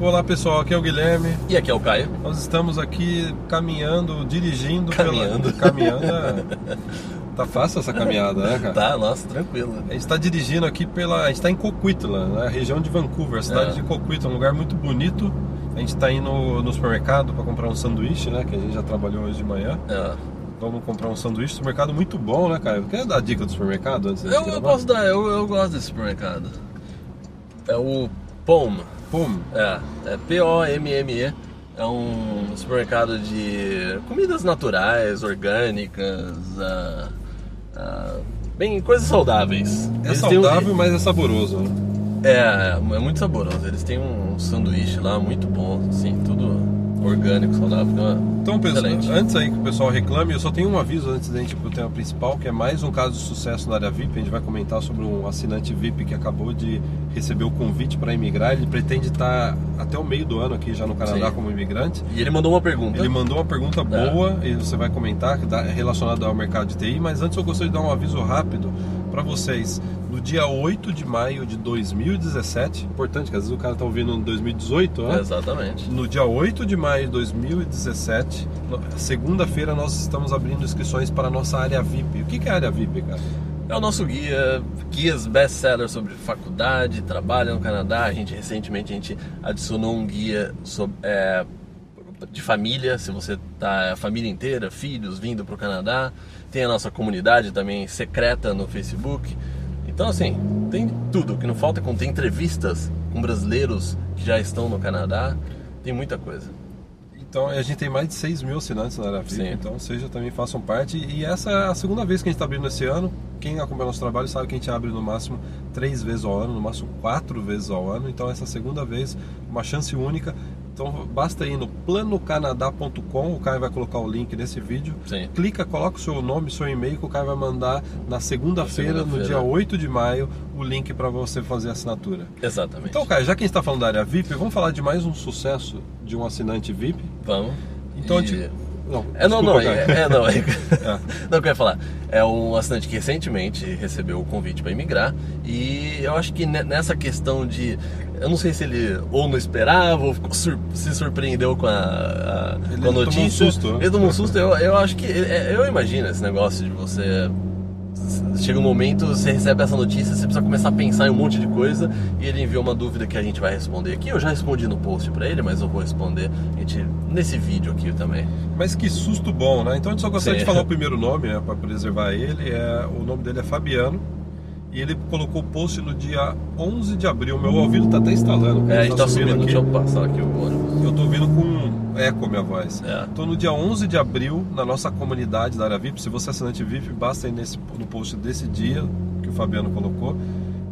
Olá pessoal, aqui é o Guilherme. E aqui é o Caio. Nós estamos aqui caminhando, dirigindo. Caminhando. Pela... Caminhando. Tá fácil essa caminhada, né, cara? Tá, nossa, tranquilo. A gente está dirigindo aqui pela. A gente está em Coquitlam, na região de Vancouver, a cidade É. de Coquitlam, um lugar muito bonito. A gente está indo no supermercado para comprar um sanduíche, né? Que a gente já trabalhou hoje de manhã. É. Vamos comprar um sanduíche. Supermercado muito bom, né, cara? Quer dar a dica do supermercado Eu, eu posso dar, eu, eu gosto desse supermercado. É o POM. Pum. É, é P-O-M-M-E. É um supermercado de comidas naturais, orgânicas, ah, ah, bem, coisas saudáveis. É Eles têm um- saudável, mas é saboroso. né? É, é muito saboroso. Eles têm um sanduíche lá muito bom, assim, tudo orgânico, saudável. Então, Então, pessoal, antes aí que o pessoal reclame, eu só tenho um aviso antes da gente ir pro tema principal, que é mais um caso de sucesso na área VIP. A gente vai comentar sobre um assinante VIP que acabou de receber o convite para emigrar. Ele pretende estar até o meio do ano aqui já no Canadá Sim. como imigrante. E ele mandou uma pergunta. Ele mandou uma pergunta boa e você vai comentar relacionada ao mercado de TI, mas antes eu gostaria de dar um aviso rápido para vocês. No dia 8 de maio de 2017, importante que às vezes o cara tá ouvindo em 2018, né? Exatamente. No dia 8 de maio de 2017, no- segunda-feira, nós estamos abrindo inscrições para a nossa área VIP. O que que é a área VIP, cara? É o nosso guia, guias best-seller sobre faculdade, trabalho no Canadá. A gente recentemente a gente adicionou um guia sobre, é, de família, se você tá a família inteira, filhos vindo para o Canadá. Tem a nossa comunidade também secreta no Facebook. Então assim, tem tudo. O que não falta é tem entrevistas com brasileiros que já estão no Canadá. Tem muita coisa. Então, a gente tem mais de 6 mil assinantes na Sim. então seja também façam parte. E essa é a segunda vez que a gente está abrindo esse ano. Quem acompanha nosso trabalho sabe que a gente abre no máximo três vezes ao ano, no máximo quatro vezes ao ano. Então, essa segunda vez, uma chance única. Então, basta ir no planocanadá.com, o Caio vai colocar o link nesse vídeo. Sim. Clica, coloca o seu nome, seu e-mail, que o Caio vai mandar na segunda-feira, no segunda-feira. dia 8 de maio, o link para você fazer a assinatura. Exatamente. Então, Caio, já que a gente está falando da área VIP, vamos falar de mais um sucesso de um assinante VIP. Vamos. Então, E- tipo, não, É, não, desculpa, não, é, é, não. É, É. Não, eu ia falar. É um assinante que recentemente recebeu o convite para emigrar e eu acho que ne- nessa questão de. Eu não sei se ele ou não esperava ou sur- se surpreendeu com a, a, com a tomou um notícia. susto, né? Ele tomou um susto. Eu, eu acho que. é, Eu imagino esse negócio de você. Chega um momento, você recebe essa notícia, você precisa começar a pensar em um monte de coisa e ele enviou uma dúvida que a gente vai responder aqui. Eu já respondi no post para ele, mas eu vou responder a gente, nesse vídeo aqui também. Mas que susto bom, né? Então a gente só gostaria Sim. de falar o primeiro nome, né, para preservar ele. É, o nome dele é Fabiano. E ele colocou o post no dia 11 de abril. Meu ouvido tá até instalando. É, a gente tá subindo, aqui. deixa eu passar aqui o ônibus. Eu tô ouvindo com eco a minha voz. É. Então no dia 11 de abril, na nossa comunidade da área VIP, se você é assinante VIP, basta ir nesse, no post desse dia que o Fabiano colocou.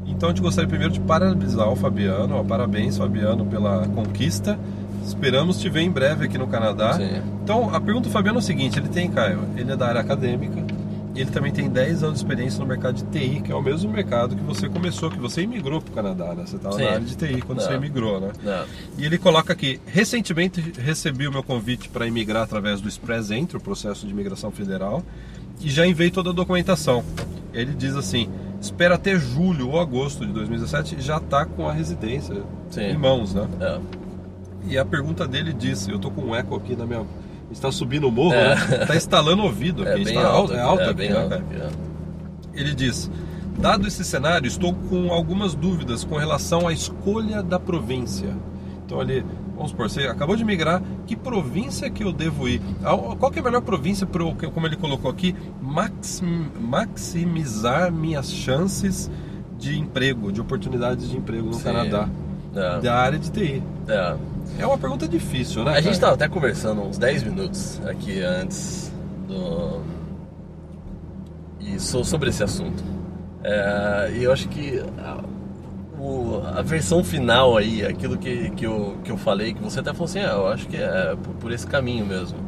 Então a gente gostaria primeiro de parabenizar o Fabiano. Ó, parabéns, Fabiano, pela conquista. Esperamos te ver em breve aqui no Canadá. Sim. Então a pergunta do Fabiano é o seguinte: ele tem, Caio, ele é da área acadêmica. Ele também tem 10 anos de experiência no mercado de TI, que é o mesmo mercado que você começou, que você imigrou para o Canadá, né? Você estava na área de TI quando Não. você imigrou, né? É. E ele coloca aqui: recentemente recebi o meu convite para imigrar através do Express Entry, o processo de imigração federal, e já enviei toda a documentação. Ele diz assim: espera até julho ou agosto de 2017 e já está com a residência Sim. em mãos, né? É. E a pergunta dele diz: eu tô com um eco aqui na minha. Está subindo o morro, É. né? Tá instalando o ouvido aqui. É bem está alto, é alto é aqui, bem né, alto cara? aqui, é. Ele diz: Dado esse cenário, estou com algumas dúvidas com relação à escolha da província. Então ali, vamos supor, você acabou de migrar, que província que eu devo ir? Qual que é a melhor província para como ele colocou aqui, maxim- maximizar minhas chances de emprego, de oportunidades de emprego no Sim. Canadá, É. da área de TI? É. É uma pergunta difícil, né? A gente cara? estava até conversando uns 10 minutos aqui antes do. E so- sobre esse assunto. É, e eu acho que a, o- a versão final aí, aquilo que, que, eu, que eu falei, que você até falou assim, ah, eu acho que é por, por esse caminho mesmo.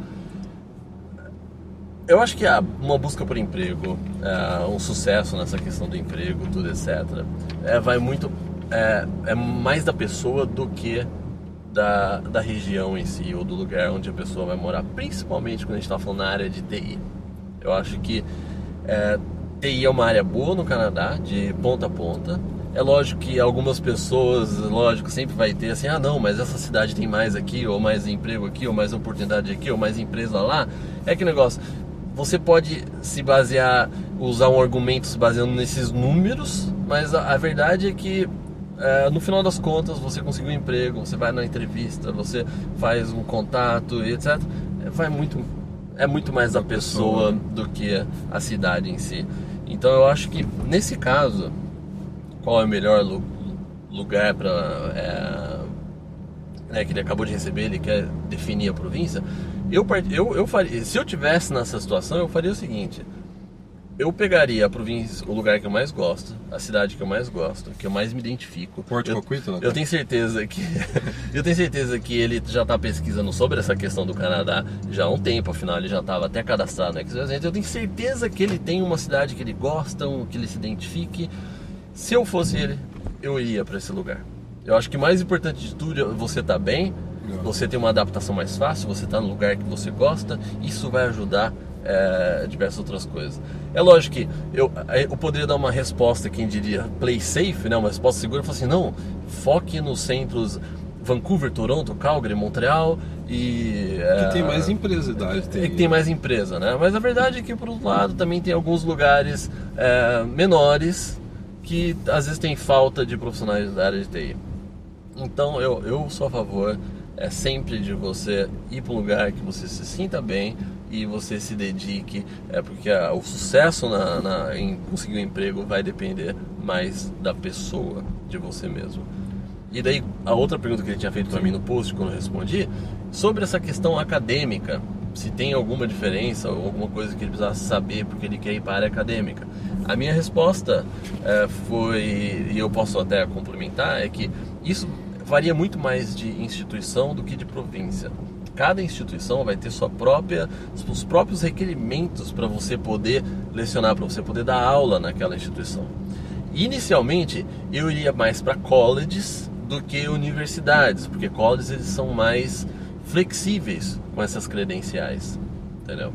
Eu acho que a- uma busca por emprego, é, um sucesso nessa questão do emprego, tudo etc. É, vai muito. É, é mais da pessoa do que da, da região em si ou do lugar onde a pessoa vai morar, principalmente quando a gente está falando na área de TI. Eu acho que é, TI é uma área boa no Canadá, de ponta a ponta. É lógico que algumas pessoas, lógico, sempre vai ter assim, ah não, mas essa cidade tem mais aqui, ou mais emprego aqui, ou mais oportunidade aqui, ou mais empresa lá. É que negócio, você pode se basear, usar um argumento se baseando nesses números, mas a, a verdade é que é, no final das contas você conseguiu um emprego, você vai na entrevista, você faz um contato e etc. É, vai muito, é muito mais a pessoa do que a cidade em si. Então eu acho que nesse caso qual é o melhor lugar para é, né, que ele acabou de receber, ele quer definir a província. Eu, eu, eu faria, se eu tivesse nessa situação, eu faria o seguinte: eu pegaria a província, o lugar que eu mais gosto, a cidade que eu mais gosto, que eu mais me identifico. Porto eu, Coquito, eu tenho certeza que eu tenho certeza que ele já está pesquisando sobre essa questão do Canadá já há um tempo, afinal ele já estava até cadastrado no Express. Eu tenho certeza que ele tem uma cidade que ele gosta, um, que ele se identifique. Se eu fosse ele, eu iria para esse lugar. Eu acho que mais importante de tudo é você estar tá bem, você tem uma adaptação mais fácil, você está no lugar que você gosta, isso vai ajudar é, diversas outras coisas. É lógico que eu, eu poderia dar uma resposta, quem diria play safe, né, uma resposta segura, falar assim, não, foque nos centros Vancouver, Toronto, Calgary, Montreal e... É, que tem mais empresa da área de TI. Que tem mais empresa, né? Mas a verdade é que, por outro lado, também tem alguns lugares é, menores que às vezes tem falta de profissionais da área de TI. Então eu, eu sou a favor é sempre de você ir para um lugar que você se sinta bem e você se dedique, é porque a, o sucesso na, na, em conseguir um emprego vai depender mais da pessoa, de você mesmo. E daí a outra pergunta que ele tinha feito para mim no post quando eu respondi sobre essa questão acadêmica, se tem alguma diferença ou alguma coisa que ele precisasse saber porque ele quer ir para a área acadêmica. A minha resposta é, foi, e eu posso até complementar, é que isso varia muito mais de instituição do que de província. Cada instituição vai ter sua própria, os próprios requerimentos para você poder lecionar, para você poder dar aula naquela instituição. Inicialmente, eu iria mais para colleges do que universidades, porque colleges eles são mais flexíveis com essas credenciais, entendeu?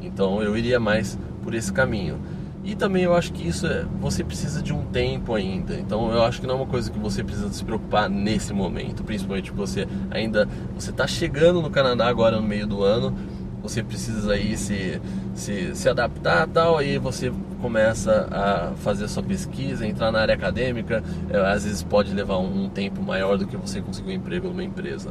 Então eu iria mais por esse caminho. E também eu acho que isso é, você precisa de um tempo ainda. Então eu acho que não é uma coisa que você precisa se preocupar nesse momento, principalmente você ainda você está chegando no Canadá agora no meio do ano, você precisa aí se, se, se adaptar tal, aí você começa a fazer a sua pesquisa, entrar na área acadêmica, é, às vezes pode levar um, um tempo maior do que você conseguir um emprego numa empresa.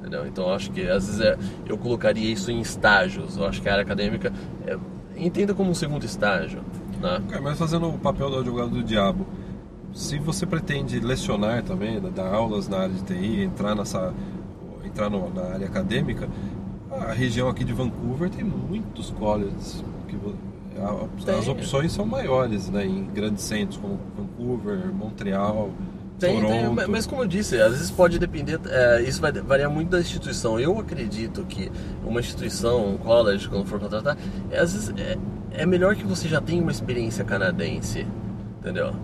Entendeu? Então eu acho que às vezes é, eu colocaria isso em estágios. Eu acho que a área acadêmica é, entenda como um segundo estágio. Né? Mas fazendo o papel do advogado do diabo, se você pretende lecionar também, né, dar aulas na área de TI, entrar nessa entrar no, na área acadêmica, a região aqui de Vancouver tem muitos colleges que as opções são maiores, né, em grandes centros como Vancouver, Montreal, tem, tem, mas como eu disse, às vezes pode depender, é, isso vai variar muito da instituição. Eu acredito que uma instituição, um college, quando for contratar, é, às vezes é, é melhor que você já tenha uma experiência canadense, entendeu?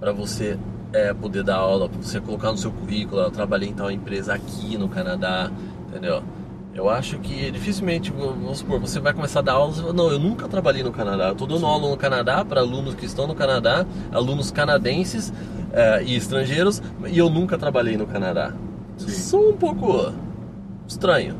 Para você é, poder dar aula, para você colocar no seu currículo, eu trabalhei em tal empresa aqui no Canadá, entendeu? Eu acho que dificilmente, vamos supor, você vai começar a dar aulas. Não, eu nunca trabalhei no Canadá. Eu estou dando aula no Canadá para alunos que estão no Canadá, alunos canadenses é, e estrangeiros, e eu nunca trabalhei no Canadá. Sim. Sou um pouco estranho.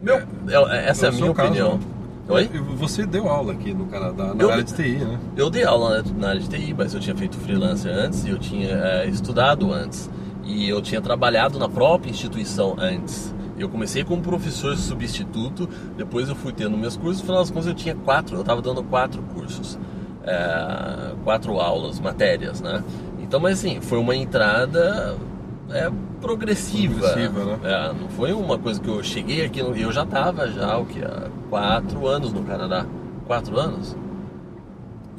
Meu, é, é essa é a minha opinião. Caso, Oi? Você deu aula aqui no Canadá, na eu, área de TI, né? Eu dei aula na área de TI, mas eu tinha feito freelancer antes e eu tinha é, estudado antes. E eu tinha trabalhado na própria instituição antes. Eu comecei como professor substituto, depois eu fui tendo meus cursos, no final das contas eu tinha quatro, eu estava dando quatro cursos, é, quatro aulas, matérias, né? Então, mas assim, foi uma entrada é, progressiva. progressiva né? é, não foi uma coisa que eu cheguei aqui, eu já estava já o que há quatro anos no Canadá. Quatro anos?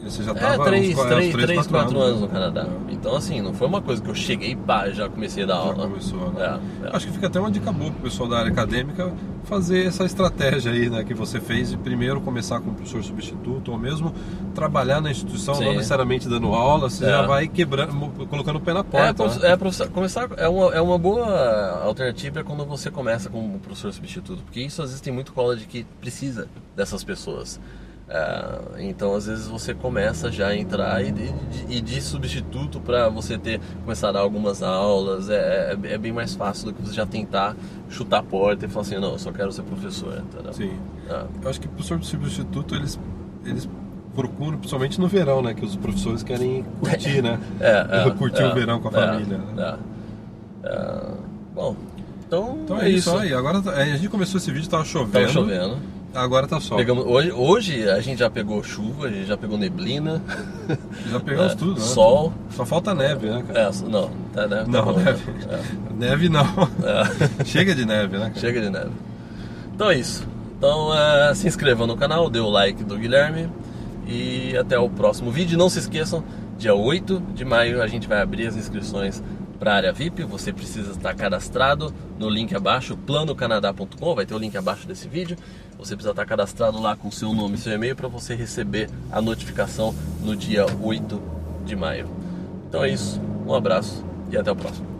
Você já estava é, três, uns, três, três, quatro, quatro anos, anos no Canadá. É. Então, assim, não foi uma coisa que eu cheguei e pá, já comecei a dar já aula. Começou, né? é, é. Acho que fica até uma dica boa pro pessoal da área acadêmica fazer essa estratégia aí, né, que você fez de primeiro começar como professor substituto ou mesmo trabalhar na instituição, Sim. não necessariamente dando aula, você já é. vai quebrando, colocando o pé na porta. É, né? começar é uma, é uma boa alternativa quando você começa como professor substituto, porque isso às vezes tem muito college que precisa dessas pessoas. É, então às vezes você começa já a entrar e de, e de substituto para você ter começar a dar algumas aulas é, é, é, bem mais fácil do que você já tentar chutar a porta e falar assim não eu só quero ser professor entendeu? sim é. eu acho que professor de substituto eles eles procuram principalmente no verão né que os professores querem curtir né é, é curtir é, o verão com a família né? bom então, então é, isso aí agora a gente começou esse vídeo tava chovendo tava chovendo Agora tá sol. Pegamos, hoje, hoje a gente já pegou chuva, a gente já pegou neblina. Já pegamos é, tudo, né? Sol. Só falta neve, né, cara? É, não, tá, neve, não, tá bom, neve. É. Neve não. É. Chega de neve, né? Cara? Chega de neve. Então é isso. Então é, se inscreva no canal, dê o like do Guilherme e até o próximo vídeo. Não se esqueçam, dia 8 de maio a gente vai abrir as inscrições para a área VIP, você precisa estar cadastrado no link abaixo, planocanadá.com, vai ter o link abaixo desse vídeo. Você precisa estar cadastrado lá com seu nome e seu e-mail para você receber a notificação no dia 8 de maio. Então é isso, um abraço e até o próximo.